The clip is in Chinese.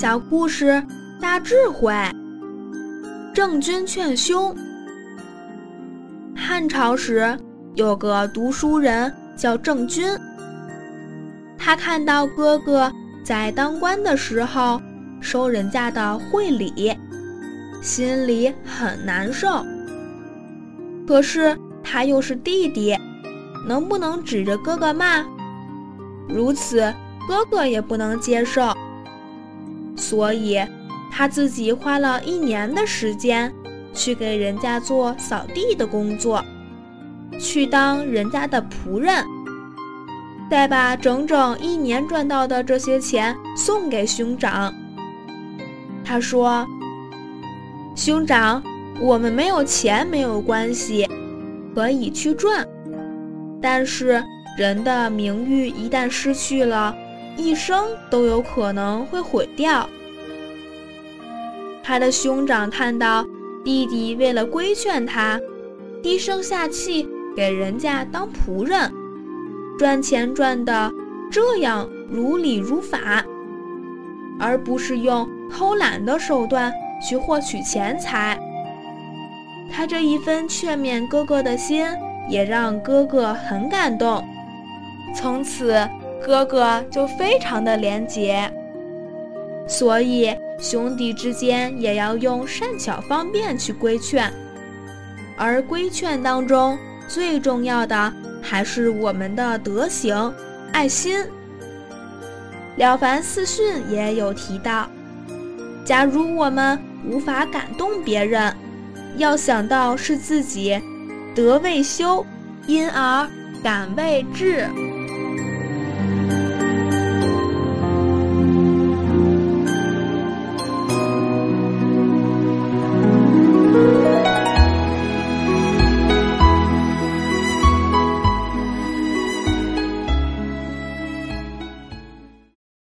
小故事大智慧。郑君劝兄。汉朝时有个读书人叫郑君，他看到哥哥在当官的时候收人家的贿礼，心里很难受。可是他又是弟弟，能不能指着哥哥骂？如此，哥哥也不能接受。所以，他自己花了一年的时间，去给人家做扫地的工作，去当人家的仆人，再把整整一年赚到的这些钱送给兄长。他说：“兄长，我们没有钱没有关系，可以去赚，但是人的名誉一旦失去了。”一生都有可能会毁掉。他的兄长看到弟弟为了规劝他，低声下气给人家当仆人，赚钱赚的这样如理如法，而不是用偷懒的手段去获取钱财。他这一分劝勉哥哥的心，也让哥哥很感动。从此。哥哥就非常的廉洁，所以兄弟之间也要用善巧方便去规劝，而规劝当中最重要的还是我们的德行、爱心。《了凡四训》也有提到，假如我们无法感动别人，要想到是自己德未修，因而感未至。